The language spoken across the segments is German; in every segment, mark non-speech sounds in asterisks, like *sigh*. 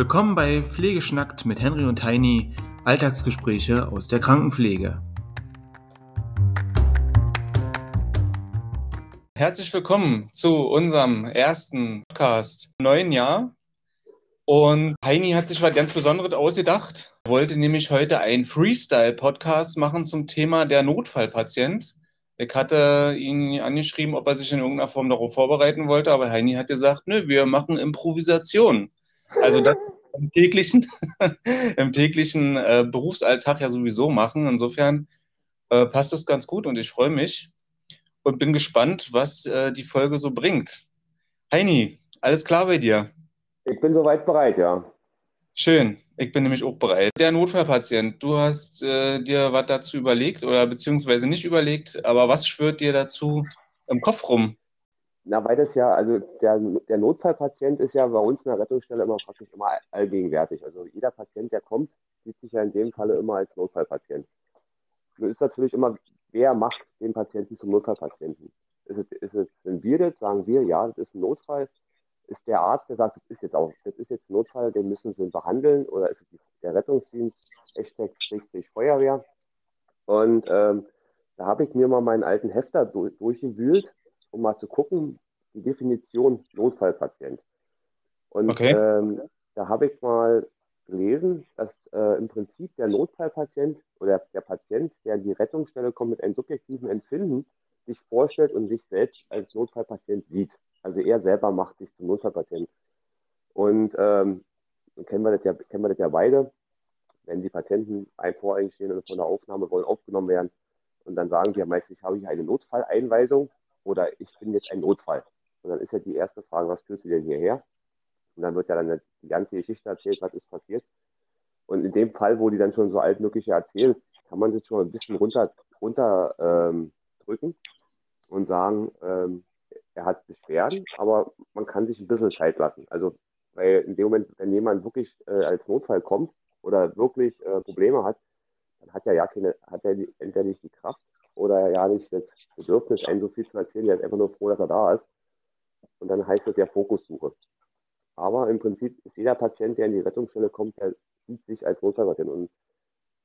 Willkommen bei Pflegeschnackt mit Henry und Heini, Alltagsgespräche aus der Krankenpflege. Herzlich willkommen zu unserem ersten Podcast im neuen Jahr. Und Heini hat sich was ganz Besonderes ausgedacht. Er wollte nämlich heute einen Freestyle-Podcast machen zum Thema der Notfallpatient. Ich hatte ihn angeschrieben, ob er sich in irgendeiner Form darauf vorbereiten wollte, aber Heini hat gesagt, nö, wir machen Improvisation. Also das im täglichen, *laughs* im täglichen äh, Berufsalltag ja sowieso machen. Insofern äh, passt das ganz gut und ich freue mich und bin gespannt, was äh, die Folge so bringt. Heini, alles klar bei dir? Ich bin soweit bereit, ja. Schön, ich bin nämlich auch bereit. Der Notfallpatient, du hast äh, dir was dazu überlegt oder beziehungsweise nicht überlegt, aber was schwört dir dazu im Kopf rum? Na, weil das ja, also der, der Notfallpatient ist ja bei uns in der Rettungsstelle immer praktisch immer allgegenwärtig. Also jeder Patient, der kommt, sieht sich ja in dem Falle immer als Notfallpatient. Nun ist natürlich immer, wer macht den Patienten zum Notfallpatienten? Ist es, ist es, sind wir das, sagen wir, ja, das ist ein Notfall? Ist der Arzt, der sagt, das ist jetzt auch, das ist jetzt ein Notfall, den müssen sie behandeln? Oder ist es der Rettungsdienst, Hashtag Schrägstrich Feuerwehr? Und ähm, da habe ich mir mal meinen alten Hefter durchgewühlt um mal zu gucken, die Definition Notfallpatient. Und okay. ähm, da habe ich mal gelesen, dass äh, im Prinzip der Notfallpatient oder der Patient, der in die Rettungsstelle kommt mit einem subjektiven Empfinden, sich vorstellt und sich selbst als Notfallpatient sieht. Also er selber macht sich zum Notfallpatient. Und ähm, kennen, wir das ja, kennen wir das ja beide, wenn die Patienten ein voreinstehen und von der Aufnahme wollen aufgenommen werden. Und dann sagen sie ja meistens, habe ich eine Notfalleinweisung oder ich bin jetzt ein Notfall. Und dann ist ja die erste Frage, was führst du denn hierher? Und dann wird ja dann die ganze Geschichte erzählt, was ist passiert. Und in dem Fall, wo die dann schon so altmögliche erzählen, kann man das schon ein bisschen runter, runter ähm, drücken und sagen, ähm, er hat Beschwerden, aber man kann sich ein bisschen Zeit lassen. Also, weil in dem Moment, wenn jemand wirklich äh, als Notfall kommt oder wirklich äh, Probleme hat, dann hat er ja keine, hat er entweder nicht die Kraft oder ja nicht das Bedürfnis, einem so viel zu erzählen, der ist einfach nur froh, dass er da ist. Und dann heißt es ja Fokussuche. Aber im Prinzip ist jeder Patient, der in die Rettungsstelle kommt, der sieht sich als Notfallpatient. Und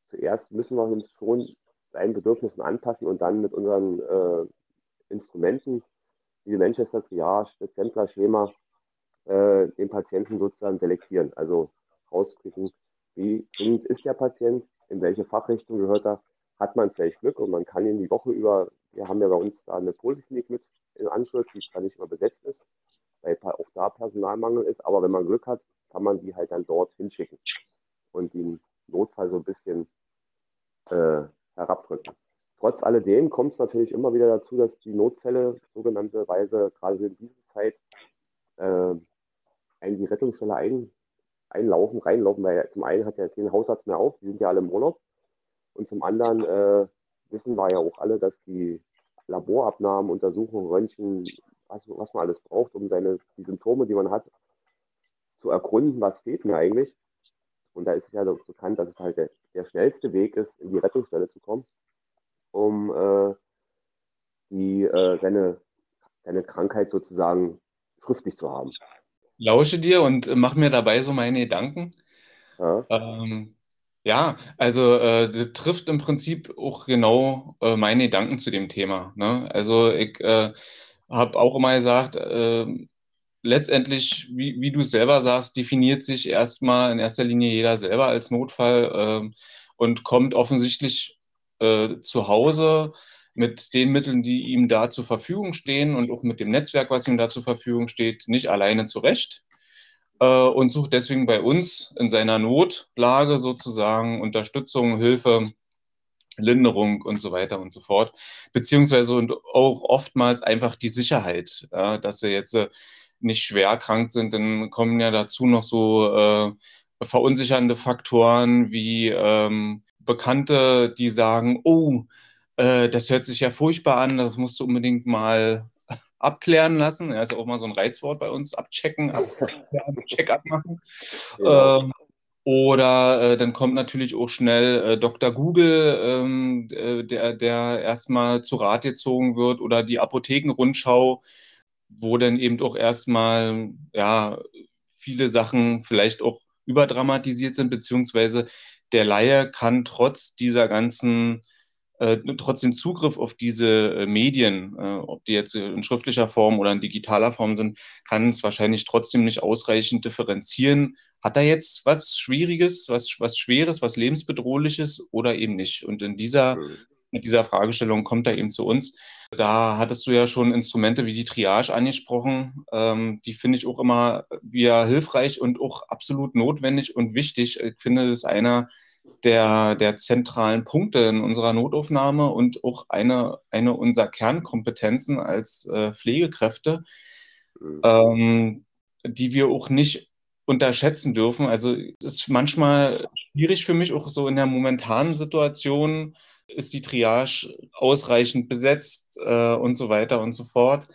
zuerst müssen wir uns schon seinen Bedürfnissen anpassen und dann mit unseren äh, Instrumenten, wie die Manchester Triage, das Centra-Schema, äh, den Patienten sozusagen selektieren. Also rauskriegen, wie dringend ist der Patient, in welche Fachrichtung gehört er, hat man vielleicht Glück und man kann ihn die Woche über, wir haben ja bei uns da eine Poliklinik mit im Anschluss, die zwar nicht immer besetzt ist, weil auch da Personalmangel ist, aber wenn man Glück hat, kann man die halt dann dort hinschicken und den Notfall so ein bisschen äh, herabdrücken. Trotz alledem kommt es natürlich immer wieder dazu, dass die Notfälle sogenannte Weise gerade in dieser Zeit äh, in die Rettungsstelle ein, einlaufen, reinlaufen, weil zum einen hat ja kein Hausarzt mehr auf, die sind ja alle im Urlaub und zum anderen äh, wissen wir ja auch alle, dass die Laborabnahmen, Untersuchungen, Röntgen, was, was man alles braucht, um seine, die Symptome, die man hat, zu ergründen, was fehlt mir eigentlich. Und da ist es ja bekannt, dass es halt der, der schnellste Weg ist, in die Rettungsstelle zu kommen, um äh, die, äh, seine, seine Krankheit sozusagen schriftlich zu haben. Lausche dir und mach mir dabei so meine Gedanken. Ja. Ähm, ja, also äh, das trifft im Prinzip auch genau äh, meine Gedanken zu dem Thema. Ne? Also ich äh, habe auch immer gesagt, äh, letztendlich, wie, wie du es selber sagst, definiert sich erstmal in erster Linie jeder selber als Notfall äh, und kommt offensichtlich äh, zu Hause mit den Mitteln, die ihm da zur Verfügung stehen und auch mit dem Netzwerk, was ihm da zur Verfügung steht, nicht alleine zurecht und sucht deswegen bei uns in seiner Notlage sozusagen Unterstützung, Hilfe, Linderung und so weiter und so fort. Beziehungsweise und auch oftmals einfach die Sicherheit, dass sie jetzt äh, nicht schwer krank sind. Dann kommen ja dazu noch so äh, verunsichernde Faktoren wie ähm, Bekannte, die sagen, oh, äh, das hört sich ja furchtbar an, das musst du unbedingt mal abklären lassen. Er ist ja auch mal so ein Reizwort bei uns, abchecken, ab, *laughs* Check-up machen. Ja. Ähm, oder äh, dann kommt natürlich auch schnell äh, Dr. Google, ähm, äh, der, der erstmal zu Rat gezogen wird, oder die Apothekenrundschau, wo dann eben auch erstmal ja, viele Sachen vielleicht auch überdramatisiert sind, beziehungsweise der Laie kann trotz dieser ganzen äh, trotzdem Zugriff auf diese äh, Medien, äh, ob die jetzt in schriftlicher Form oder in digitaler Form sind, kann es wahrscheinlich trotzdem nicht ausreichend differenzieren. Hat er jetzt was Schwieriges, was, was Schweres, was Lebensbedrohliches oder eben nicht? Und in dieser, mit dieser Fragestellung kommt er eben zu uns. Da hattest du ja schon Instrumente wie die Triage angesprochen. Ähm, die finde ich auch immer wieder hilfreich und auch absolut notwendig und wichtig. Ich finde, das ist einer der, der zentralen Punkte in unserer Notaufnahme und auch eine, eine unserer Kernkompetenzen als äh, Pflegekräfte, mhm. ähm, die wir auch nicht unterschätzen dürfen. Also es ist manchmal schwierig für mich, auch so in der momentanen Situation, ist die Triage ausreichend besetzt äh, und so weiter und so fort.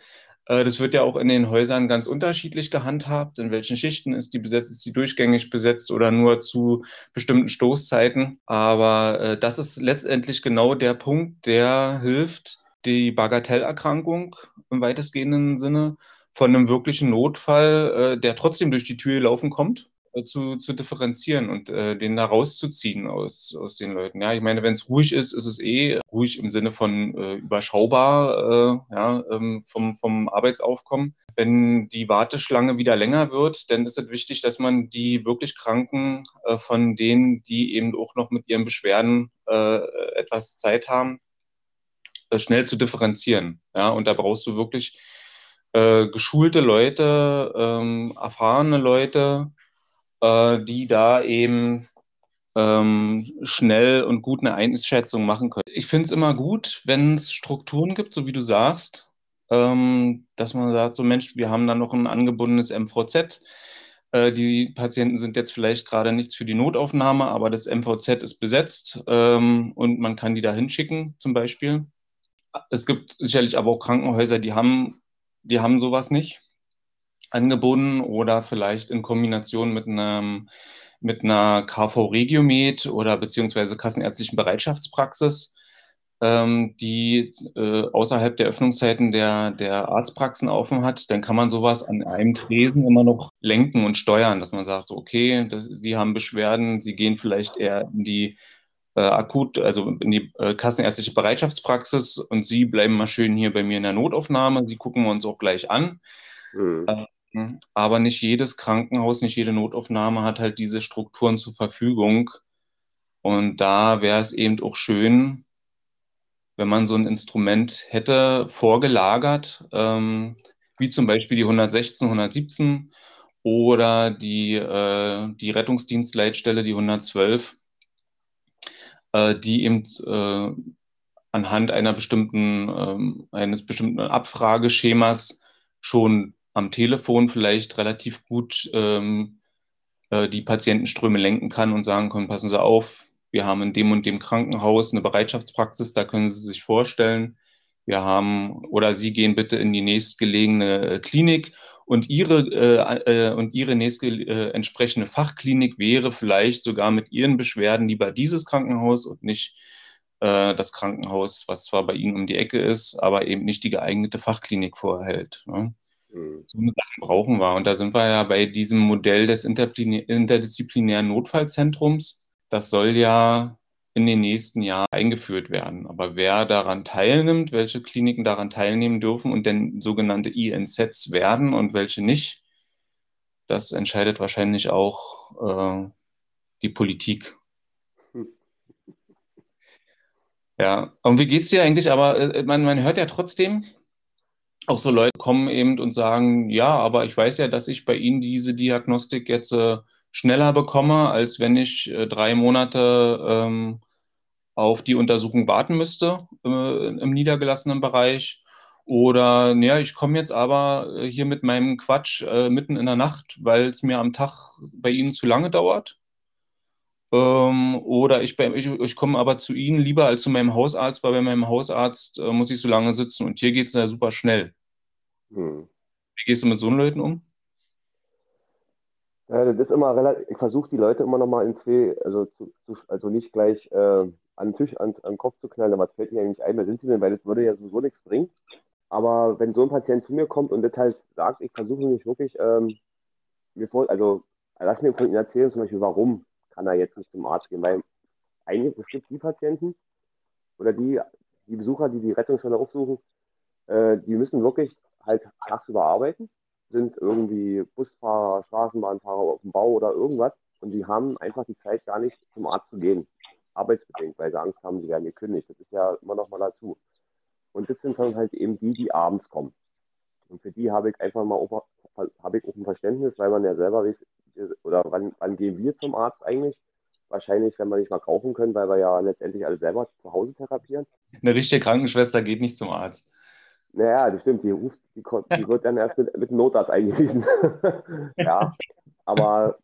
Äh, das wird ja auch in den Häusern ganz unterschiedlich gehandhabt. In welchen Schichten ist die besetzt? Ist die durchgängig besetzt oder nur zu bestimmten Stoßzeiten? Aber äh, das ist letztendlich genau der Punkt, der hilft, die Bagatellerkrankung im weitestgehenden Sinne von einem wirklichen Notfall, äh, der trotzdem durch die Tür laufen kommt, zu, zu differenzieren und äh, den da rauszuziehen aus, aus den Leuten. Ja, ich meine, wenn es ruhig ist, ist es eh ruhig im Sinne von äh, überschaubar, äh, ja, ähm, vom, vom Arbeitsaufkommen. Wenn die Warteschlange wieder länger wird, dann ist es wichtig, dass man die wirklich Kranken äh, von denen, die eben auch noch mit ihren Beschwerden äh, etwas Zeit haben, äh, schnell zu differenzieren. Ja, und da brauchst du wirklich äh, geschulte Leute, ähm, erfahrene Leute, äh, die da eben ähm, schnell und gut eine Einschätzung machen können. Ich finde es immer gut, wenn es Strukturen gibt, so wie du sagst, ähm, dass man sagt, so Mensch, wir haben da noch ein angebundenes MVZ. Äh, die Patienten sind jetzt vielleicht gerade nichts für die Notaufnahme, aber das MVZ ist besetzt ähm, und man kann die da hinschicken zum Beispiel. Es gibt sicherlich aber auch Krankenhäuser, die haben, die haben sowas nicht angeboten oder vielleicht in Kombination mit einem mit einer KV Regiomed oder beziehungsweise kassenärztlichen Bereitschaftspraxis, ähm, die äh, außerhalb der Öffnungszeiten der, der Arztpraxen offen hat, dann kann man sowas an einem Tresen immer noch lenken und steuern, dass man sagt, so, okay, das, Sie haben Beschwerden, Sie gehen vielleicht eher in die äh, akut, also in die äh, kassenärztliche Bereitschaftspraxis und Sie bleiben mal schön hier bei mir in der Notaufnahme. Sie gucken wir uns auch gleich an. Mhm. Hm, aber nicht jedes Krankenhaus, nicht jede Notaufnahme hat halt diese Strukturen zur Verfügung. Und da wäre es eben auch schön, wenn man so ein Instrument hätte vorgelagert, ähm, wie zum Beispiel die 116, 117 oder die, äh, die Rettungsdienstleitstelle, die 112, äh, die eben äh, anhand einer bestimmten, ähm, eines bestimmten Abfrageschemas schon am Telefon vielleicht relativ gut ähm, äh, die Patientenströme lenken kann und sagen kann, passen Sie auf, wir haben in dem und dem Krankenhaus eine Bereitschaftspraxis, da können Sie sich vorstellen. Wir haben, oder Sie gehen bitte in die nächstgelegene Klinik und Ihre, äh, äh, und Ihre nächste äh, entsprechende Fachklinik wäre vielleicht sogar mit Ihren Beschwerden lieber dieses Krankenhaus und nicht äh, das Krankenhaus, was zwar bei Ihnen um die Ecke ist, aber eben nicht die geeignete Fachklinik vorhält. Ne? So eine Sachen brauchen wir. Und da sind wir ja bei diesem Modell des interdisziplinären Notfallzentrums. Das soll ja in den nächsten Jahren eingeführt werden. Aber wer daran teilnimmt, welche Kliniken daran teilnehmen dürfen und denn sogenannte INZs werden und welche nicht, das entscheidet wahrscheinlich auch äh, die Politik. Hm. Ja, und wie geht es dir eigentlich? Aber äh, man, man hört ja trotzdem, auch so Leute kommen eben und sagen, ja, aber ich weiß ja, dass ich bei Ihnen diese Diagnostik jetzt äh, schneller bekomme, als wenn ich äh, drei Monate ähm, auf die Untersuchung warten müsste äh, im niedergelassenen Bereich. Oder ja, ich komme jetzt aber äh, hier mit meinem Quatsch äh, mitten in der Nacht, weil es mir am Tag bei Ihnen zu lange dauert. Ähm, oder ich, ich, ich komme aber zu Ihnen lieber als zu meinem Hausarzt, weil bei meinem Hausarzt äh, muss ich so lange sitzen und hier geht es ja super schnell. Hm. Wie gehst du mit so Leuten um? Ja, das ist immer relativ, ich versuche die Leute immer noch mal ins zwei, also, zu, also nicht gleich äh, an den Tisch, an, an den Kopf zu knallen, aber es fällt mir eigentlich ein, wer sind sie denn, weil das würde ja sowieso nichts bringen. Aber wenn so ein Patient zu mir kommt und das halt sagt, ich versuche mich wirklich, ähm, mir vor, also lass mir von Ihnen erzählen, zum Beispiel, warum kann er jetzt nicht zum Arzt gehen? Weil eigentlich, es gibt die Patienten oder die, die Besucher, die die Rettungsstelle aufsuchen, äh, die müssen wirklich halt tagsüber arbeiten, sind irgendwie Busfahrer, Straßenbahnfahrer auf dem Bau oder irgendwas und die haben einfach die Zeit gar nicht zum Arzt zu gehen, arbeitsbedingt, weil sie Angst haben, sie werden gekündigt. Das ist ja immer noch mal dazu. Und das sind dann halt eben die, die abends kommen. Und für die habe ich einfach mal auch, habe ich auch ein Verständnis, weil man ja selber weiß, oder wann, wann gehen wir zum Arzt eigentlich? Wahrscheinlich, wenn wir nicht mal kaufen können, weil wir ja letztendlich alle selber zu Hause therapieren. Eine richtige Krankenschwester geht nicht zum Arzt. Naja, das stimmt. Die, ruft, die, die wird dann erst mit, mit dem Notarzt eingewiesen. *laughs* ja, aber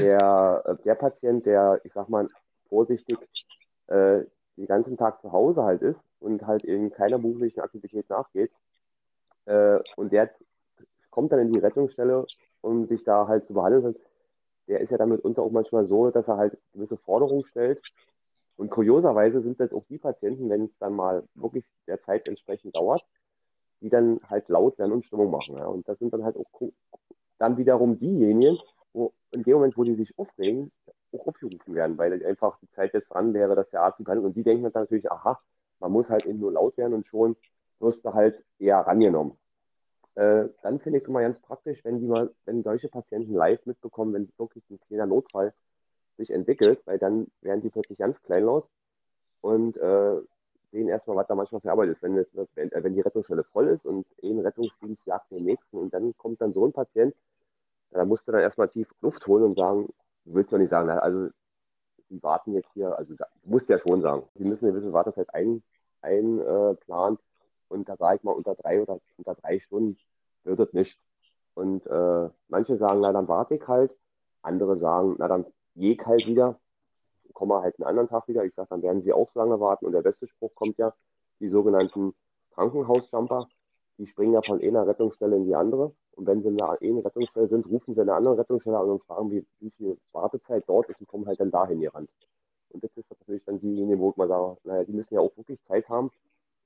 der, der Patient, der, ich sag mal, vorsichtig äh, den ganzen Tag zu Hause halt ist und halt in keiner beruflichen Aktivität nachgeht, äh, und der kommt dann in die Rettungsstelle, um sich da halt zu behandeln, der ist ja damit unter auch manchmal so, dass er halt gewisse Forderungen stellt. Und kurioserweise sind das auch die Patienten, wenn es dann mal wirklich der Zeit entsprechend dauert, die dann halt laut werden und Stimmung machen. Ja. Und das sind dann halt auch dann wiederum diejenigen, wo in dem Moment, wo die sich aufregen, auch aufgerufen werden, weil einfach die Zeit jetzt dran wäre, dass der Arzt behandelt. Und die denken dann natürlich, aha, man muss halt eben nur laut werden und schon wirst du halt eher rangenommen. Äh, dann finde ich es immer ganz praktisch, wenn die mal, wenn solche Patienten live mitbekommen, wenn wirklich ein kleiner Notfall sich entwickelt, weil dann werden die plötzlich ganz kleinlaut und äh, sehen erstmal, was da manchmal für Arbeit ist. Wenn, das, wenn, äh, wenn die Rettungsstelle voll ist und ein Rettungsdienst jagt den nächsten und dann kommt dann so ein Patient, da musst du dann erstmal tief Luft holen und sagen, du willst ja nicht sagen, also die warten jetzt hier, also du musst ja schon sagen, die müssen eine gewisse Wartezeit einplanen ein, äh, und da sage ich mal, unter drei oder unter drei Stunden wird es nicht. Und äh, manche sagen, na dann warte ich halt, andere sagen, na dann ich halt wieder, komme halt einen anderen Tag wieder. Ich sage, dann werden sie auch so lange warten. Und der beste Spruch kommt ja, die sogenannten Krankenhausjumper, die springen ja von einer Rettungsstelle in die andere. Und wenn sie in einer Rettungsstelle sind, rufen sie in eine andere Rettungsstelle an und fragen, wie, wie viel Wartezeit dort ist und kommen halt dann dahin gerannt. Und das ist natürlich dann diejenigen, wo ich mal sage, naja, die müssen ja auch wirklich Zeit haben,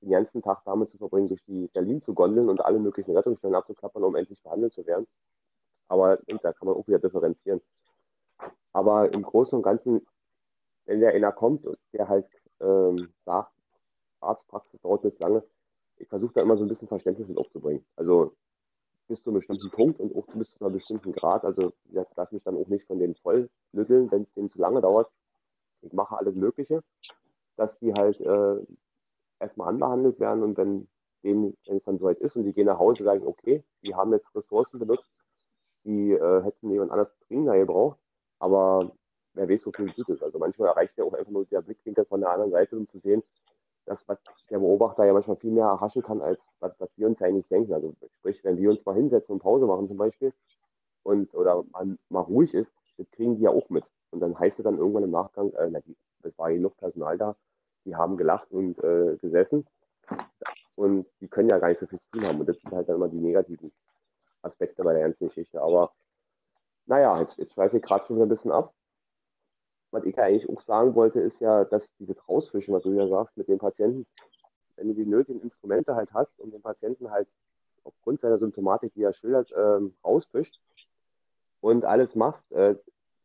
den ganzen Tag damit zu verbringen, durch die Berlin zu gondeln und alle möglichen Rettungsstellen abzuklappern, um endlich behandelt zu werden. Aber da kann man auch wieder differenzieren. Aber im Großen und Ganzen, wenn der einer kommt und der halt ähm, sagt, Arztpraxis dauert jetzt lange, ich versuche da immer so ein bisschen Verständnis mit aufzubringen. Also bis zu einem bestimmten Punkt und auch bis zu einem bestimmten Grad. Also ich lasse mich dann auch nicht von denen voll nütteln, wenn es denen zu lange dauert. Ich mache alles Mögliche, dass die halt äh, erstmal anbehandelt werden und wenn, denen, wenn es dann soweit ist und die gehen nach Hause, sagen, okay, die haben jetzt Ressourcen benutzt, die äh, hätten jemand anders dringender gebraucht, aber wer weiß, wofür es gut ist. Also manchmal erreicht ja auch einfach nur der Blickwinkel von der anderen Seite, um zu sehen, dass was der Beobachter ja manchmal viel mehr erhaschen kann, als was, was wir uns eigentlich denken. Also sprich, wenn wir uns mal hinsetzen und Pause machen zum Beispiel und oder man mal ruhig ist, das kriegen die ja auch mit. Und dann heißt es dann irgendwann im Nachgang, äh, na, die, das war genug Personal da, die haben gelacht und äh, gesessen. Und die können ja gar nicht so viel zu tun haben. Und das sind halt dann immer die negativen Aspekte bei der ganzen Geschichte. Aber naja, jetzt, jetzt schweife ich gerade schon wieder ein bisschen ab. Was ich eigentlich auch sagen wollte, ist ja, dass diese Rausfischen, was du ja sagst, mit den Patienten, wenn du die nötigen Instrumente halt hast und den Patienten halt aufgrund seiner Symptomatik, die er schildert, ähm, rausfischt und alles machst, äh,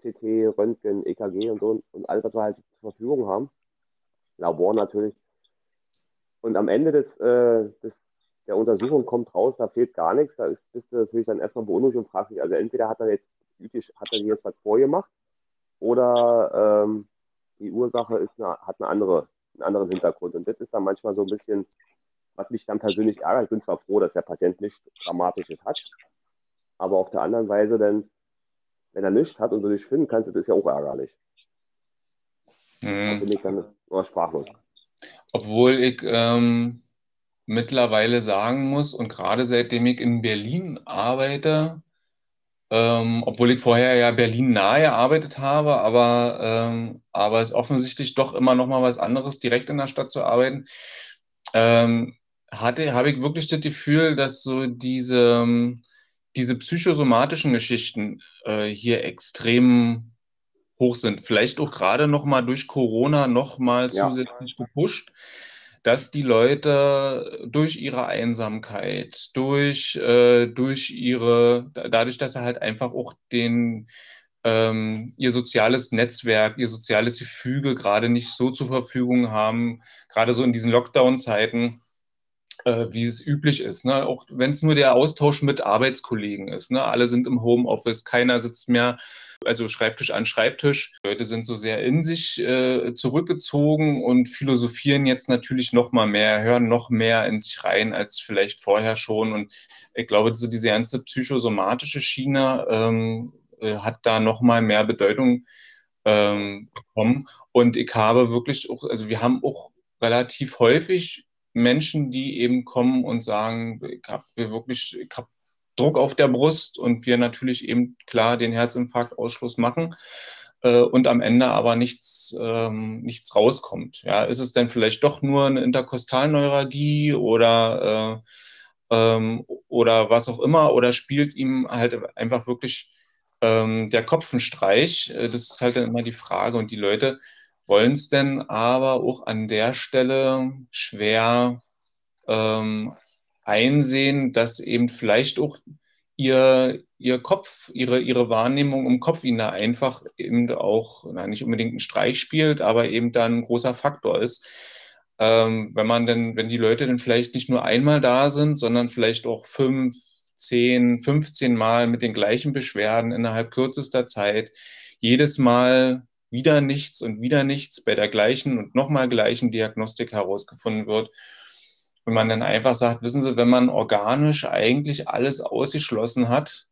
CT, Röntgen, EKG und so und alles, was wir halt zur Verfügung haben, Labor natürlich. Und am Ende des, äh, des, der Untersuchung kommt raus, da fehlt gar nichts. Da ist, bist du natürlich dann erstmal beunruhigt und fragst dich, also entweder hat er jetzt hat er jetzt was vorgemacht oder ähm, die Ursache ist eine, hat eine andere, einen anderen Hintergrund. Und das ist dann manchmal so ein bisschen, was mich dann persönlich ärgert. Ich bin zwar froh, dass der Patient nichts Dramatisches hat, aber auf der anderen Weise dann, wenn er nichts hat und du nicht finden kannst, das ist ja auch ärgerlich. Mhm. Da bin ich dann nur sprachlos. Obwohl ich ähm, mittlerweile sagen muss, und gerade seitdem ich in Berlin arbeite, ähm, obwohl ich vorher ja Berlin nahe gearbeitet habe, aber, ähm, aber es ist offensichtlich doch immer noch mal was anderes, direkt in der Stadt zu arbeiten, ähm, hatte, habe ich wirklich das Gefühl, dass so diese, diese psychosomatischen Geschichten äh, hier extrem hoch sind. Vielleicht auch gerade noch mal durch Corona noch mal ja. zusätzlich gepusht, dass die Leute durch ihre Einsamkeit, durch, äh, durch ihre, dadurch, dass sie halt einfach auch den, ähm, ihr soziales Netzwerk, ihr soziales Gefüge gerade nicht so zur Verfügung haben, gerade so in diesen Lockdown-Zeiten, äh, wie es üblich ist. Ne? Auch wenn es nur der Austausch mit Arbeitskollegen ist. Ne? Alle sind im Homeoffice, keiner sitzt mehr, also Schreibtisch an Schreibtisch. Leute sind so sehr in sich äh, zurückgezogen und philosophieren jetzt natürlich noch mal mehr, hören noch mehr in sich rein als vielleicht vorher schon. Und ich glaube, so diese ganze psychosomatische Schiene ähm, äh, hat da noch mal mehr Bedeutung ähm, bekommen. Und ich habe wirklich auch, also wir haben auch relativ häufig Menschen, die eben kommen und sagen, ich habe wirklich, ich habe Druck auf der Brust und wir natürlich eben klar den Herzinfarktausschluss machen äh, und am Ende aber nichts, ähm, nichts rauskommt. Ja, ist es denn vielleicht doch nur eine Interkostalneuralgie oder, äh, ähm, oder was auch immer oder spielt ihm halt einfach wirklich ähm, der Kopfenstreich? Äh, das ist halt dann immer die Frage und die Leute wollen es denn aber auch an der Stelle schwer ähm, einsehen, dass eben vielleicht auch ihr, ihr Kopf, ihre, ihre Wahrnehmung im Kopf ihnen da einfach eben auch, na, nicht unbedingt einen Streich spielt, aber eben da ein großer Faktor ist. Ähm, wenn man denn, wenn die Leute dann vielleicht nicht nur einmal da sind, sondern vielleicht auch fünf, zehn, 15 Mal mit den gleichen Beschwerden innerhalb kürzester Zeit, jedes Mal wieder nichts und wieder nichts bei der gleichen und nochmal gleichen Diagnostik herausgefunden wird. Wenn man dann einfach sagt, wissen Sie, wenn man organisch eigentlich alles ausgeschlossen hat,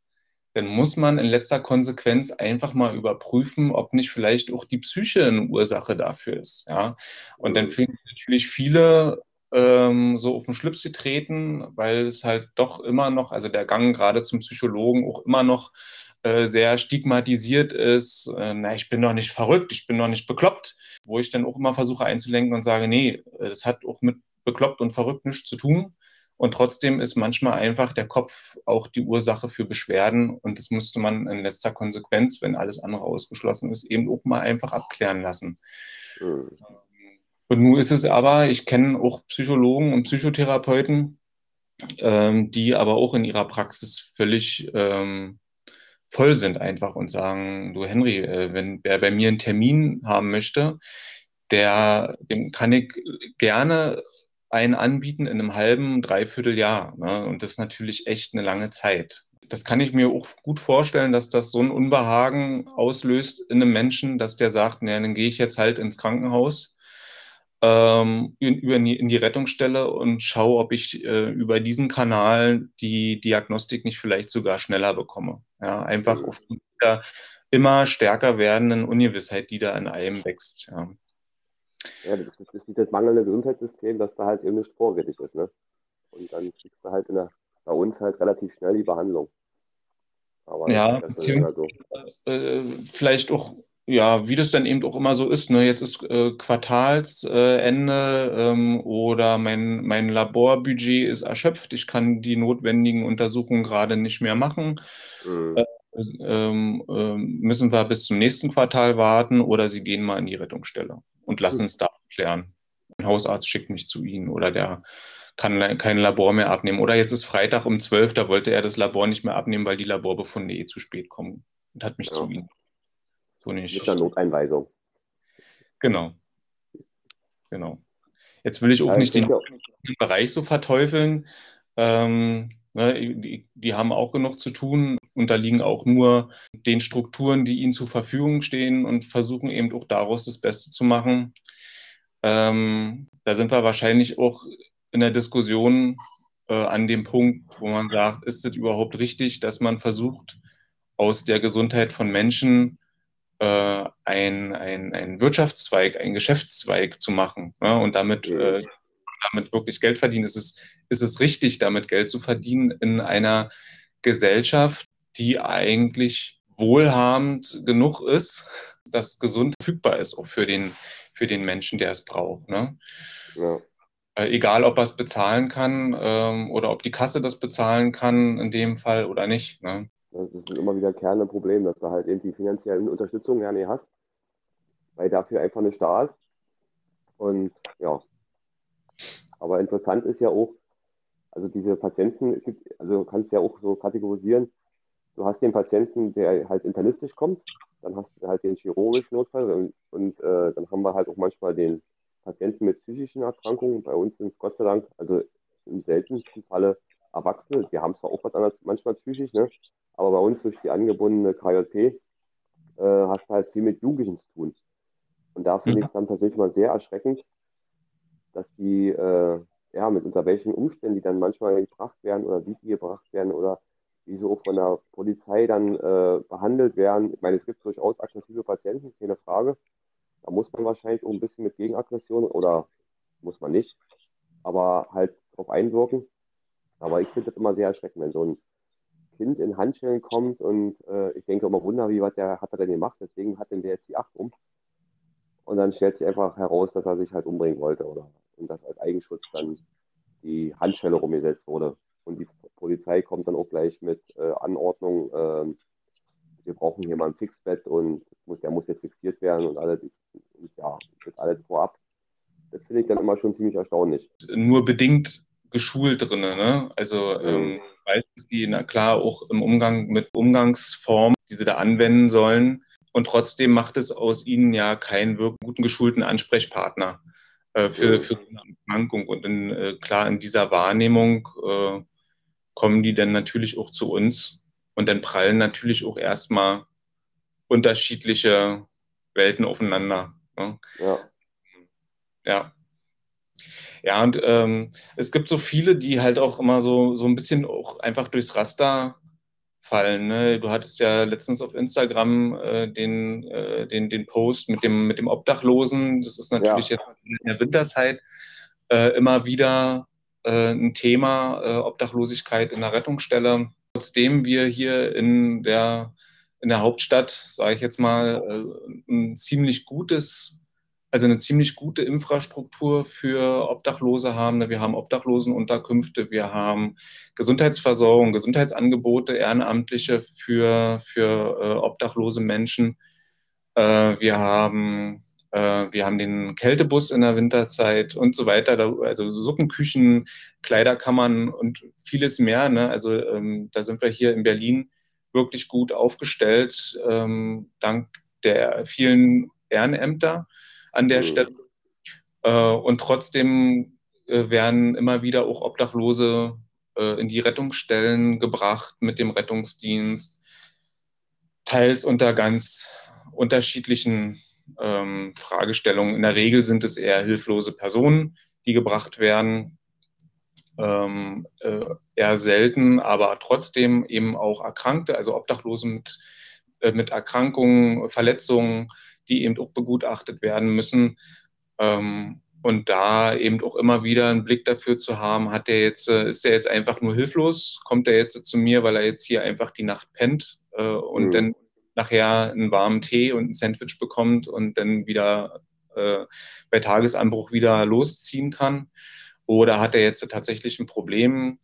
dann muss man in letzter Konsequenz einfach mal überprüfen, ob nicht vielleicht auch die Psyche eine Ursache dafür ist. Ja? Und dann finden natürlich viele ähm, so auf den Schlips getreten, weil es halt doch immer noch, also der Gang gerade zum Psychologen auch immer noch äh, sehr stigmatisiert ist, äh, na, ich bin doch nicht verrückt, ich bin doch nicht bekloppt, wo ich dann auch immer versuche einzulenken und sage, nee, das hat auch mit bekloppt und verrückt nichts zu tun. Und trotzdem ist manchmal einfach der Kopf auch die Ursache für Beschwerden. Und das müsste man in letzter Konsequenz, wenn alles andere ausgeschlossen ist, eben auch mal einfach abklären lassen. Mhm. Und nun ist es aber, ich kenne auch Psychologen und Psychotherapeuten, ähm, die aber auch in ihrer Praxis völlig ähm, voll sind einfach und sagen, du Henry, äh, wenn wer bei mir einen Termin haben möchte, der, dem kann ich gerne einen anbieten in einem halben, dreiviertel Jahr. Ne? Und das ist natürlich echt eine lange Zeit. Das kann ich mir auch gut vorstellen, dass das so ein Unbehagen auslöst in einem Menschen, dass der sagt, naja, dann gehe ich jetzt halt ins Krankenhaus ähm, in, in, die Rettungsstelle und schaue, ob ich äh, über diesen Kanal die Diagnostik nicht vielleicht sogar schneller bekomme. Ja, einfach mhm. aufgrund der immer stärker werdenden Ungewissheit, die da in einem wächst. Ja, ja das, ist, das ist das mangelnde Gesundheitssystem, dass da halt eben nicht vorrätig ist. Ne? Und dann kriegst du halt der, bei uns halt relativ schnell die Behandlung. Aber ja, so. äh, vielleicht auch ja, wie das dann eben auch immer so ist. Ne? Jetzt ist äh, Quartalsende ähm, oder mein, mein Laborbudget ist erschöpft. Ich kann die notwendigen Untersuchungen gerade nicht mehr machen. Mhm. Äh, ähm, äh, müssen wir bis zum nächsten Quartal warten oder Sie gehen mal in die Rettungsstelle und lassen mhm. es da klären. Ein Hausarzt schickt mich zu Ihnen oder der kann kein Labor mehr abnehmen. Oder jetzt ist Freitag um 12, da wollte er das Labor nicht mehr abnehmen, weil die Laborbefunde eh zu spät kommen und hat mich ja. zu Ihnen. So nicht. Mit der Noteinweisung. Genau. Genau. Jetzt will ich auch ja, nicht den auch. Bereich so verteufeln. Ähm, ne, die, die, haben auch genug zu tun, unterliegen auch nur den Strukturen, die ihnen zur Verfügung stehen und versuchen eben auch daraus das Beste zu machen. Ähm, da sind wir wahrscheinlich auch in der Diskussion äh, an dem Punkt, wo man sagt, ist es überhaupt richtig, dass man versucht, aus der Gesundheit von Menschen äh, ein, ein, ein Wirtschaftszweig, ein Geschäftszweig zu machen ne? und damit, äh, damit wirklich Geld verdienen. Ist es, ist es richtig, damit Geld zu verdienen in einer Gesellschaft, die eigentlich wohlhabend genug ist, dass gesund verfügbar ist, auch für den, für den Menschen, der es braucht. Ne? Ja. Äh, egal, ob er es bezahlen kann ähm, oder ob die Kasse das bezahlen kann in dem Fall oder nicht. Ne? Das ist immer wieder Kernproblem, dass du halt eben die finanzielle Unterstützung ja nicht hast, weil dafür einfach nicht da ist. Und ja, aber interessant ist ja auch, also diese Patienten, also kannst ja auch so kategorisieren, du hast den Patienten, der halt internistisch kommt, dann hast du halt den chirurgischen Notfall und, und äh, dann haben wir halt auch manchmal den Patienten mit psychischen Erkrankungen. Bei uns sind es Gott sei Dank, also im seltensten Falle Erwachsene. Die haben zwar auch was anderes, manchmal psychisch, ne? Aber bei uns durch die angebundene KJP äh, hast du halt viel mit Jugendlichen zu tun. Und da finde ich es dann persönlich mal sehr erschreckend, dass die, äh, ja, mit unter welchen Umständen die dann manchmal gebracht werden oder wie die gebracht werden oder wie sie auch von der Polizei dann äh, behandelt werden. Ich meine, es gibt durchaus aggressive Patienten, keine Frage. Da muss man wahrscheinlich auch ein bisschen mit Gegenaggression oder muss man nicht, aber halt darauf einwirken. Aber ich finde das immer sehr erschreckend, wenn so ein Kind in Handschellen kommt und äh, ich denke immer, Wunder, wie was der hat er denn gemacht, deswegen hat denn der jetzt die 8 um. Und dann stellt sich einfach heraus, dass er sich halt umbringen wollte oder und dass als Eigenschutz dann die Handschelle rumgesetzt wurde. Und die Polizei kommt dann auch gleich mit äh, Anordnung, äh, wir brauchen hier mal ein Fixbett und muss, der muss jetzt fixiert werden und alles, und ja, das alles vorab. Das finde ich dann immer schon ziemlich erstaunlich. Nur bedingt geschult drin, ne? Also ähm, meistens die, na klar, auch im Umgang mit Umgangsformen, die sie da anwenden sollen. Und trotzdem macht es aus ihnen ja keinen guten geschulten Ansprechpartner äh, für, für eine Erkrankung. Und in, äh, klar, in dieser Wahrnehmung äh, kommen die dann natürlich auch zu uns und dann prallen natürlich auch erstmal unterschiedliche Welten aufeinander. Ne? Ja. Ja. Ja, und ähm, es gibt so viele, die halt auch immer so, so ein bisschen auch einfach durchs Raster fallen. Ne? Du hattest ja letztens auf Instagram äh, den, äh, den, den Post mit dem, mit dem Obdachlosen. Das ist natürlich ja. jetzt in der Winterzeit äh, immer wieder äh, ein Thema, äh, Obdachlosigkeit in der Rettungsstelle. Trotzdem wir hier in der, in der Hauptstadt, sage ich jetzt mal, äh, ein ziemlich gutes also eine ziemlich gute Infrastruktur für Obdachlose haben. Wir haben Obdachlosenunterkünfte, wir haben Gesundheitsversorgung, Gesundheitsangebote, Ehrenamtliche für, für äh, obdachlose Menschen. Äh, wir haben äh, wir haben den Kältebus in der Winterzeit und so weiter, also Suppenküchen, Kleiderkammern und vieles mehr. Ne? Also ähm, da sind wir hier in Berlin wirklich gut aufgestellt, ähm, dank der vielen Ehrenämter an der mhm. Stelle. Äh, und trotzdem äh, werden immer wieder auch Obdachlose äh, in die Rettungsstellen gebracht mit dem Rettungsdienst, teils unter ganz unterschiedlichen ähm, Fragestellungen. In der Regel sind es eher hilflose Personen, die gebracht werden. Ähm, äh, eher selten, aber trotzdem eben auch Erkrankte, also Obdachlose mit, äh, mit Erkrankungen, Verletzungen, die eben auch begutachtet werden müssen. Ähm, und da eben auch immer wieder einen Blick dafür zu haben, hat der jetzt, äh, ist der jetzt einfach nur hilflos? Kommt der jetzt zu mir, weil er jetzt hier einfach die Nacht pennt äh, und mhm. dann nachher einen warmen Tee und ein Sandwich bekommt und dann wieder äh, bei Tagesanbruch wieder losziehen kann? Oder hat er jetzt tatsächlich ein Problem?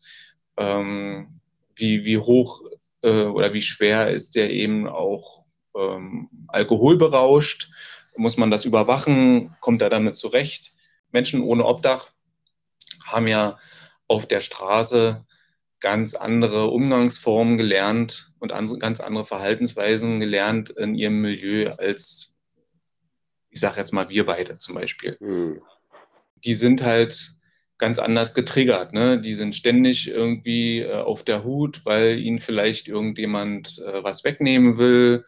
Ähm, wie, wie hoch äh, oder wie schwer ist der eben auch ähm, alkoholberauscht? Muss man das überwachen? Kommt er damit zurecht? Menschen ohne Obdach haben ja auf der Straße ganz andere Umgangsformen gelernt und ganz andere Verhaltensweisen gelernt in ihrem Milieu als, ich sage jetzt mal, wir beide zum Beispiel. Mhm. Die sind halt ganz anders getriggert. Ne? Die sind ständig irgendwie äh, auf der Hut, weil ihnen vielleicht irgendjemand äh, was wegnehmen will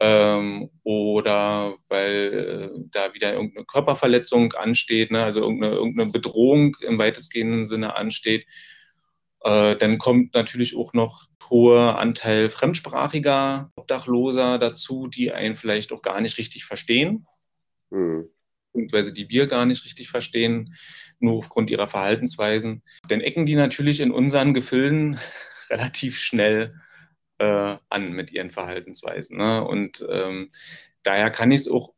ähm, oder weil äh, da wieder irgendeine Körperverletzung ansteht, ne? also irgendeine, irgendeine Bedrohung im weitestgehenden Sinne ansteht. Äh, dann kommt natürlich auch noch hoher Anteil fremdsprachiger Obdachloser dazu, die einen vielleicht auch gar nicht richtig verstehen. Mhm. Beziehungsweise die wir gar nicht richtig verstehen, nur aufgrund ihrer Verhaltensweisen. Dann ecken die natürlich in unseren Gefilden *laughs* relativ schnell äh, an mit ihren Verhaltensweisen. Ne? Und ähm, daher kann ich es auch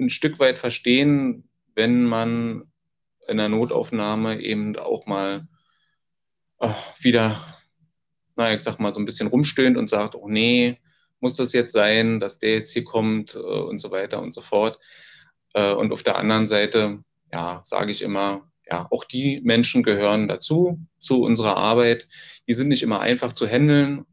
ein Stück weit verstehen, wenn man in der Notaufnahme eben auch mal wieder, naja, ich sag mal, so ein bisschen rumstöhnt und sagt, oh nee, muss das jetzt sein, dass der jetzt hier kommt äh, und so weiter und so fort. Äh, und auf der anderen Seite, ja, sage ich immer, ja, auch die Menschen gehören dazu, zu unserer Arbeit. Die sind nicht immer einfach zu handeln.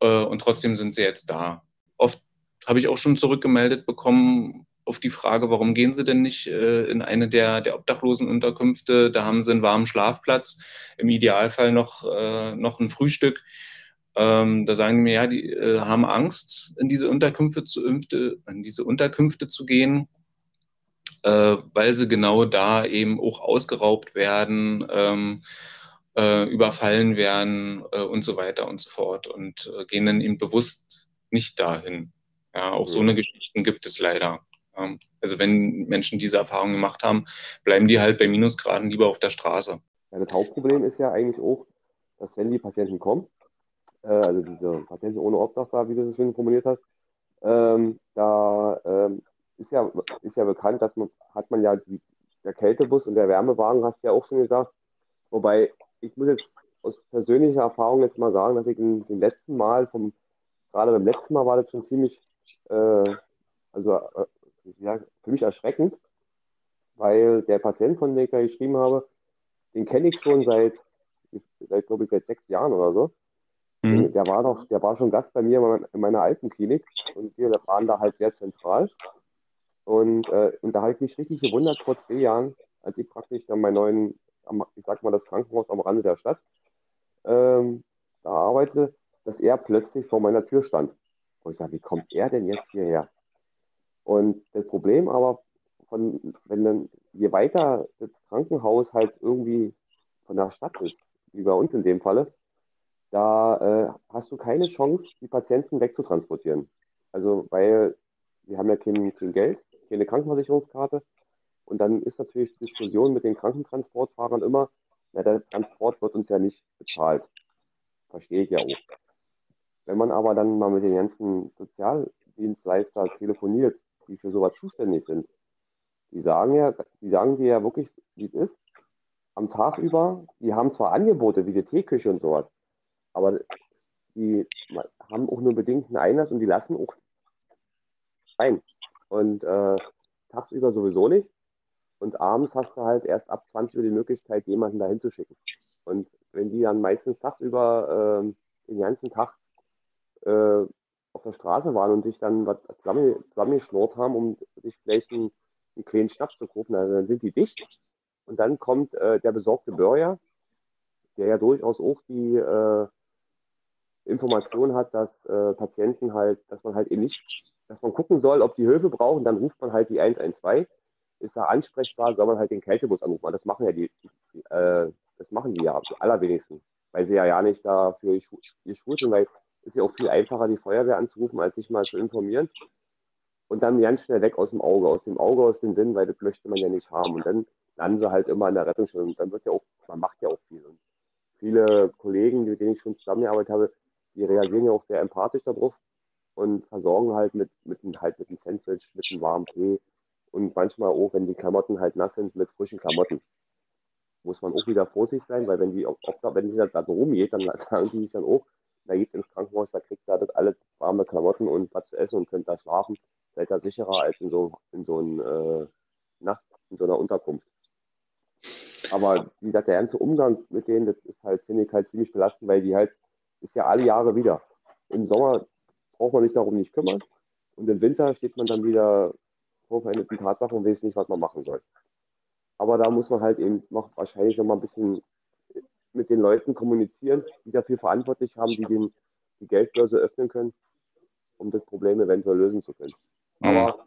äh, und trotzdem sind sie jetzt da. Oft habe ich auch schon zurückgemeldet bekommen auf die Frage, warum gehen sie denn nicht äh, in eine der, der Obdachlosenunterkünfte? Da haben sie einen warmen Schlafplatz, im Idealfall noch, äh, noch ein Frühstück. Ähm, da sagen die mir, ja, die äh, haben Angst, in diese Unterkünfte zu, in diese Unterkünfte zu gehen, äh, weil sie genau da eben auch ausgeraubt werden, ähm, äh, überfallen werden äh, und so weiter und so fort und äh, gehen dann eben bewusst nicht dahin. Ja, auch so eine Geschichten gibt es leider. Ähm, also wenn Menschen diese Erfahrung gemacht haben, bleiben die halt bei Minusgraden lieber auf der Straße. Ja, das Hauptproblem ist ja eigentlich auch, dass wenn die Patienten kommen, äh, also diese Patienten ohne Obdach da, wie du das schön formuliert hast, ähm, da ähm, ist, ja, ist ja bekannt, dass man, hat man ja die, der Kältebus und der Wärmewagen, hast du ja auch schon gesagt. Wobei, ich muss jetzt aus persönlicher Erfahrung jetzt mal sagen, dass ich in, den letzten Mal, vom, gerade beim letzten Mal war das schon ziemlich, äh, also äh, ja, für mich erschreckend, weil der Patient, von dem ich da geschrieben habe, den kenne ich schon seit, seit glaube ich, seit sechs Jahren oder so. Mhm. Der war doch, der war schon Gast bei mir in meiner alten Klinik und wir waren da halt sehr zentral. Und, äh, und da habe ich mich richtig gewundert vor zwei Jahren, als ich praktisch dann meinen neuen, ich sag mal, das Krankenhaus am Rande der Stadt ähm, da arbeitete, dass er plötzlich vor meiner Tür stand. Und ich sage, wie kommt er denn jetzt hierher? Und das Problem aber, von, wenn dann, je weiter das Krankenhaus halt irgendwie von der Stadt ist, wie bei uns in dem Falle, da äh, hast du keine Chance, die Patienten wegzutransportieren. Also, weil wir haben ja kein, kein Geld, keine Krankenversicherungskarte. Und dann ist natürlich die Diskussion mit den Krankentransportfahrern immer, na, der Transport wird uns ja nicht bezahlt. Verstehe ich ja auch. Wenn man aber dann mal mit den ganzen Sozialdienstleister telefoniert, die für sowas zuständig sind, die sagen ja, die sagen dir ja wirklich, wie es ist. Am Tag über, die haben zwar Angebote wie die Teeküche und sowas, aber die haben auch nur bedingten Einlass und die lassen auch rein. Und äh, tagsüber sowieso nicht. Und abends hast du halt erst ab 20 Uhr die Möglichkeit, jemanden dahin zu schicken. Und wenn die dann meistens tagsüber äh, den ganzen Tag äh, auf der Straße waren und sich dann was zusammengeschnurrt haben, um sich vielleicht einen, einen kleinen Schnaps zu kaufen, also dann sind die dicht. Und dann kommt äh, der besorgte Börger, der ja durchaus auch die äh, Information hat, dass äh, Patienten halt, dass man halt eben nicht, dass man gucken soll, ob die Hilfe brauchen, dann ruft man halt die 112, ist da ansprechbar, soll man halt den Kältebus anrufen. Das machen ja die, die äh, das machen die ja, die allerwenigsten, weil sie ja ja nicht dafür geschult sind, weil ist ja auch viel einfacher, die Feuerwehr anzurufen, als sich mal zu informieren. Und dann ganz schnell weg aus dem Auge, aus dem Auge, aus dem Sinn, weil das möchte man ja nicht haben. Und dann landen sie halt immer in der Rettungsstelle. Und dann wird ja auch, man macht ja auch viel. Und viele Kollegen, mit denen ich schon zusammengearbeitet habe, die reagieren ja auch sehr empathisch darauf und versorgen halt mit, mit, halt mit einem Sandwich, mit einem warmen Tee und manchmal auch, wenn die Klamotten halt nass sind, mit frischen Klamotten. Muss man auch wieder vorsichtig sein, weil wenn die, ob, wenn die da rumgeht, dann *laughs* sagen die sich dann auch, da geht ins Krankenhaus, da kriegt ihr das alles warme Klamotten und was zu essen und könnt da schlafen. Seid ihr sicherer als in so, in so, ein, äh, na, in so einer Unterkunft. Aber wie gesagt, der ganze Umgang mit denen, das ist halt, finde ich halt ziemlich belastend, weil die halt, ist ja alle Jahre wieder. Im Sommer braucht man sich darum nicht kümmern. Und im Winter steht man dann wieder vor veränderten Tatsachen und weiß nicht, was man machen soll. Aber da muss man halt eben noch wahrscheinlich noch mal ein bisschen mit den Leuten kommunizieren, die dafür verantwortlich haben, die den, die Geldbörse öffnen können, um das Problem eventuell lösen zu können. Mhm. Aber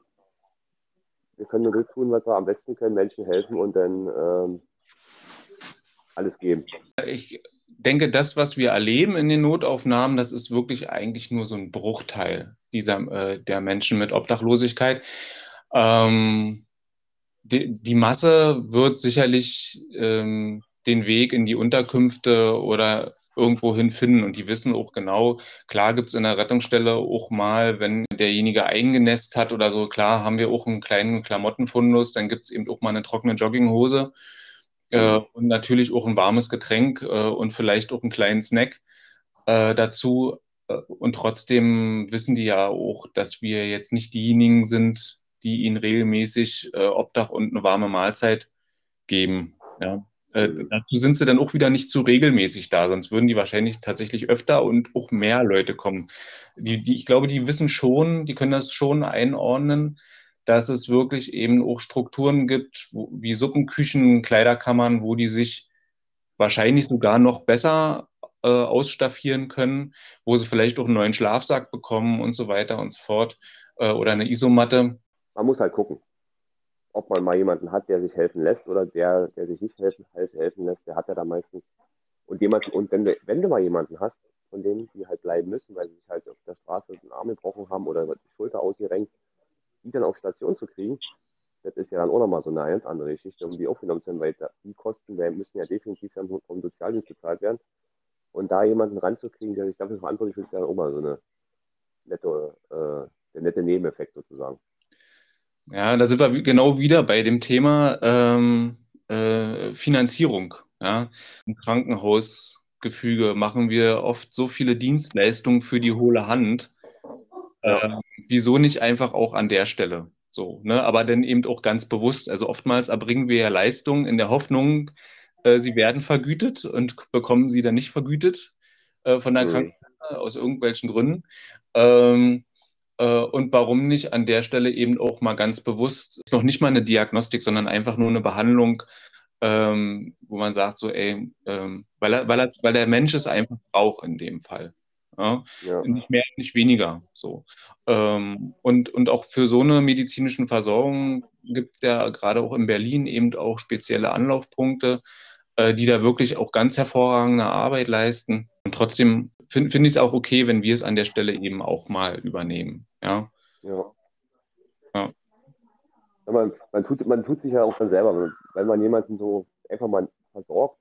wir können nur das tun, was wir am besten können, Menschen helfen und dann ähm, alles geben. Ich denke, das, was wir erleben in den Notaufnahmen, das ist wirklich eigentlich nur so ein Bruchteil dieser, äh, der Menschen mit Obdachlosigkeit. Ähm, die, die, Masse wird sicherlich ähm, den Weg in die Unterkünfte oder irgendwo hin finden. Und die wissen auch genau, klar gibt es in der Rettungsstelle auch mal, wenn derjenige eingenässt hat oder so, klar haben wir auch einen kleinen Klamottenfundus, dann gibt es eben auch mal eine trockene Jogginghose äh, und natürlich auch ein warmes Getränk äh, und vielleicht auch einen kleinen Snack äh, dazu. Äh, und trotzdem wissen die ja auch, dass wir jetzt nicht diejenigen sind, die ihnen regelmäßig äh, Obdach und eine warme Mahlzeit geben. Ja. Äh, mhm. dazu sind sie dann auch wieder nicht zu regelmäßig da, sonst würden die wahrscheinlich tatsächlich öfter und auch mehr Leute kommen. Die, die, ich glaube, die wissen schon, die können das schon einordnen, dass es wirklich eben auch Strukturen gibt, wo, wie Suppenküchen, Kleiderkammern, wo die sich wahrscheinlich sogar noch besser äh, ausstaffieren können, wo sie vielleicht auch einen neuen Schlafsack bekommen und so weiter und so fort äh, oder eine Isomatte. Man muss halt gucken, ob man mal jemanden hat, der sich helfen lässt oder der, der sich nicht helfen, helfen lässt, der hat ja da meistens und jemanden, und wenn du, wenn du mal jemanden hast, von denen, die halt bleiben müssen, weil sie sich halt auf der Straße den Arm gebrochen haben oder die Schulter ausgerenkt, die dann auf Station zu kriegen, das ist ja dann auch nochmal so eine ganz andere Geschichte, um die aufgenommen zu werden, weil die Kosten müssen ja definitiv vom Sozialdienst bezahlt werden. Und da jemanden ranzukriegen, der sich dafür verantwortlich ist, ist ja auch mal so eine nette, äh, der nette Nebeneffekt sozusagen. Ja, da sind wir genau wieder bei dem Thema ähm, äh, Finanzierung. Ja? Im Krankenhausgefüge machen wir oft so viele Dienstleistungen für die hohle Hand. Äh, wieso nicht einfach auch an der Stelle? So, ne? Aber dann eben auch ganz bewusst. Also oftmals erbringen wir ja Leistungen in der Hoffnung, äh, sie werden vergütet und bekommen sie dann nicht vergütet äh, von der mhm. Krankenkasse aus irgendwelchen Gründen. Ähm, äh, und warum nicht an der Stelle eben auch mal ganz bewusst, noch nicht mal eine Diagnostik, sondern einfach nur eine Behandlung, ähm, wo man sagt, so, ey, ähm, weil, er, weil, er, weil der Mensch es einfach braucht in dem Fall. Ja? ja. Nicht mehr, nicht weniger. So. Ähm, und, und auch für so eine medizinische Versorgung gibt es ja gerade auch in Berlin eben auch spezielle Anlaufpunkte, äh, die da wirklich auch ganz hervorragende Arbeit leisten. Und trotzdem finde find ich es auch okay, wenn wir es an der Stelle eben auch mal übernehmen. Ja. ja. ja. Man, man, tut, man tut sich ja auch schon selber, wenn man jemanden so einfach mal versorgt.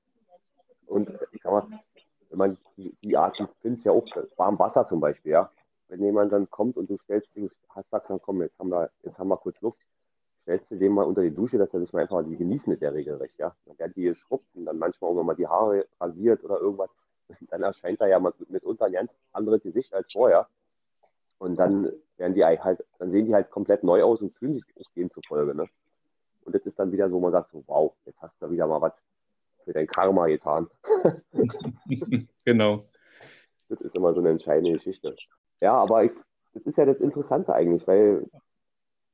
Und ich sag mal, wenn man die, die Art, finde es ja auch warm Wasser zum Beispiel, ja. Wenn jemand dann kommt und du stellst, hast gesagt, dann komm, jetzt haben wir, jetzt haben wir kurz Luft, stellst du den mal unter die Dusche, dass er sich mal einfach die genießt mit der regelrecht, ja. Dann werden die geschrubbt und dann manchmal auch mal die Haare rasiert oder irgendwas. *laughs* Dann erscheint er ja mitunter ein ganz anderes Gesicht als vorher. Und dann werden die halt, dann sehen die halt komplett neu aus und fühlen sich dem zufolge, ne? Und das ist dann wieder so, man sagt so, wow, jetzt hast du wieder mal was für dein Karma getan. *laughs* genau. Das ist immer so eine entscheidende Geschichte. Ja, aber ich, das ist ja das Interessante eigentlich, weil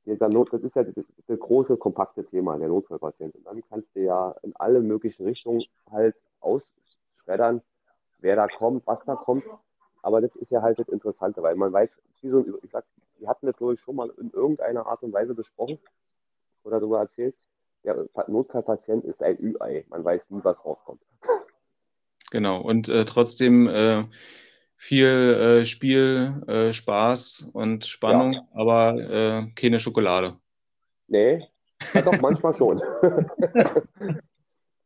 dieser Not, das ist ja das, das große, kompakte Thema, der Notfallpatient. Und dann kannst du ja in alle möglichen Richtungen halt ausschreddern, wer da kommt, was da kommt. Aber das ist ja halt das Interessante, weil man weiß, wie so ein, ich sag, wir hatten das, glaube ich, schon mal in irgendeiner Art und Weise besprochen oder darüber erzählt, der Notfallpatient ist ein Ü-Ei. Man weiß nie, was rauskommt. Genau, und äh, trotzdem äh, viel äh, Spiel, äh, Spaß und Spannung, ja. aber äh, keine Schokolade. Nee, ja, doch, manchmal schon. *laughs*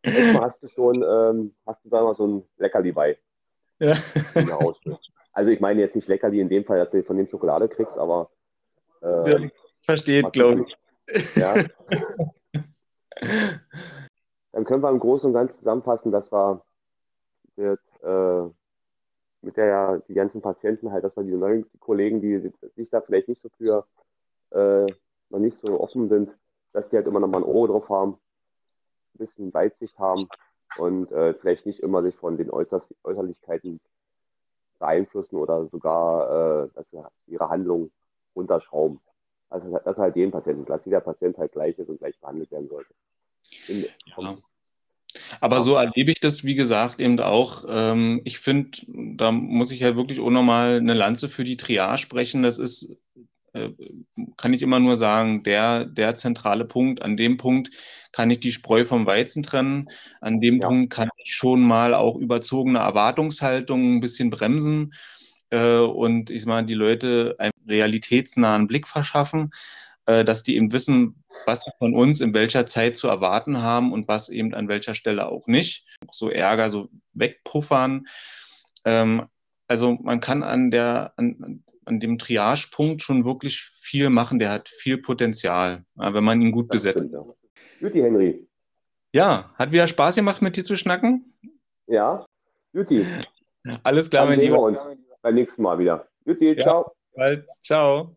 manchmal hast du schon, ähm, hast du da mal so ein Leckerli bei. Ja. Also ich meine jetzt nicht Leckerli in dem Fall, dass du von dem Schokolade kriegst, aber äh, ja, versteht, glaube ich. Ja. *laughs* Dann können wir im Großen und Ganzen zusammenfassen, dass wir mit, äh, mit der die ganzen Patienten halt, dass wir die neuen Kollegen, die sich da vielleicht nicht so für äh, noch nicht so offen sind, dass die halt immer noch mal ein Ohr drauf haben, ein bisschen Weitsicht haben und äh, vielleicht nicht immer sich von den Äußer Äußerlichkeiten beeinflussen oder sogar, äh, dass sie ihre Handlung runterschrauben. Also, dass halt jeden Patienten, dass jeder Patient halt gleich ist und gleich behandelt werden sollte. In, ja. Aber so erlebe ich das, wie gesagt, eben auch. Ähm, ich finde, da muss ich ja wirklich auch nochmal eine Lanze für die Triage sprechen. Das ist, äh, kann ich immer nur sagen, der, der zentrale Punkt. An dem Punkt kann ich die Spreu vom Weizen trennen. An dem ja. Punkt kann ich schon mal auch überzogene Erwartungshaltungen ein bisschen bremsen äh, und ich meine, die Leute einen realitätsnahen Blick verschaffen, äh, dass die eben wissen, was sie von uns in welcher Zeit zu erwarten haben und was eben an welcher Stelle auch nicht. So Ärger so wegpuffern. Ähm, also man kann an, der, an, an dem Triagepunkt schon wirklich viel machen. Der hat viel Potenzial, wenn man ihn gut besetzt. Juti, Henry. Ja, hat wieder Spaß gemacht, mit dir zu schnacken? Ja, Juti. Alles klar, Dann mein Lieber. Wir uns beim nächsten Mal wieder. Juti, ja, ciao. Bald. Ciao.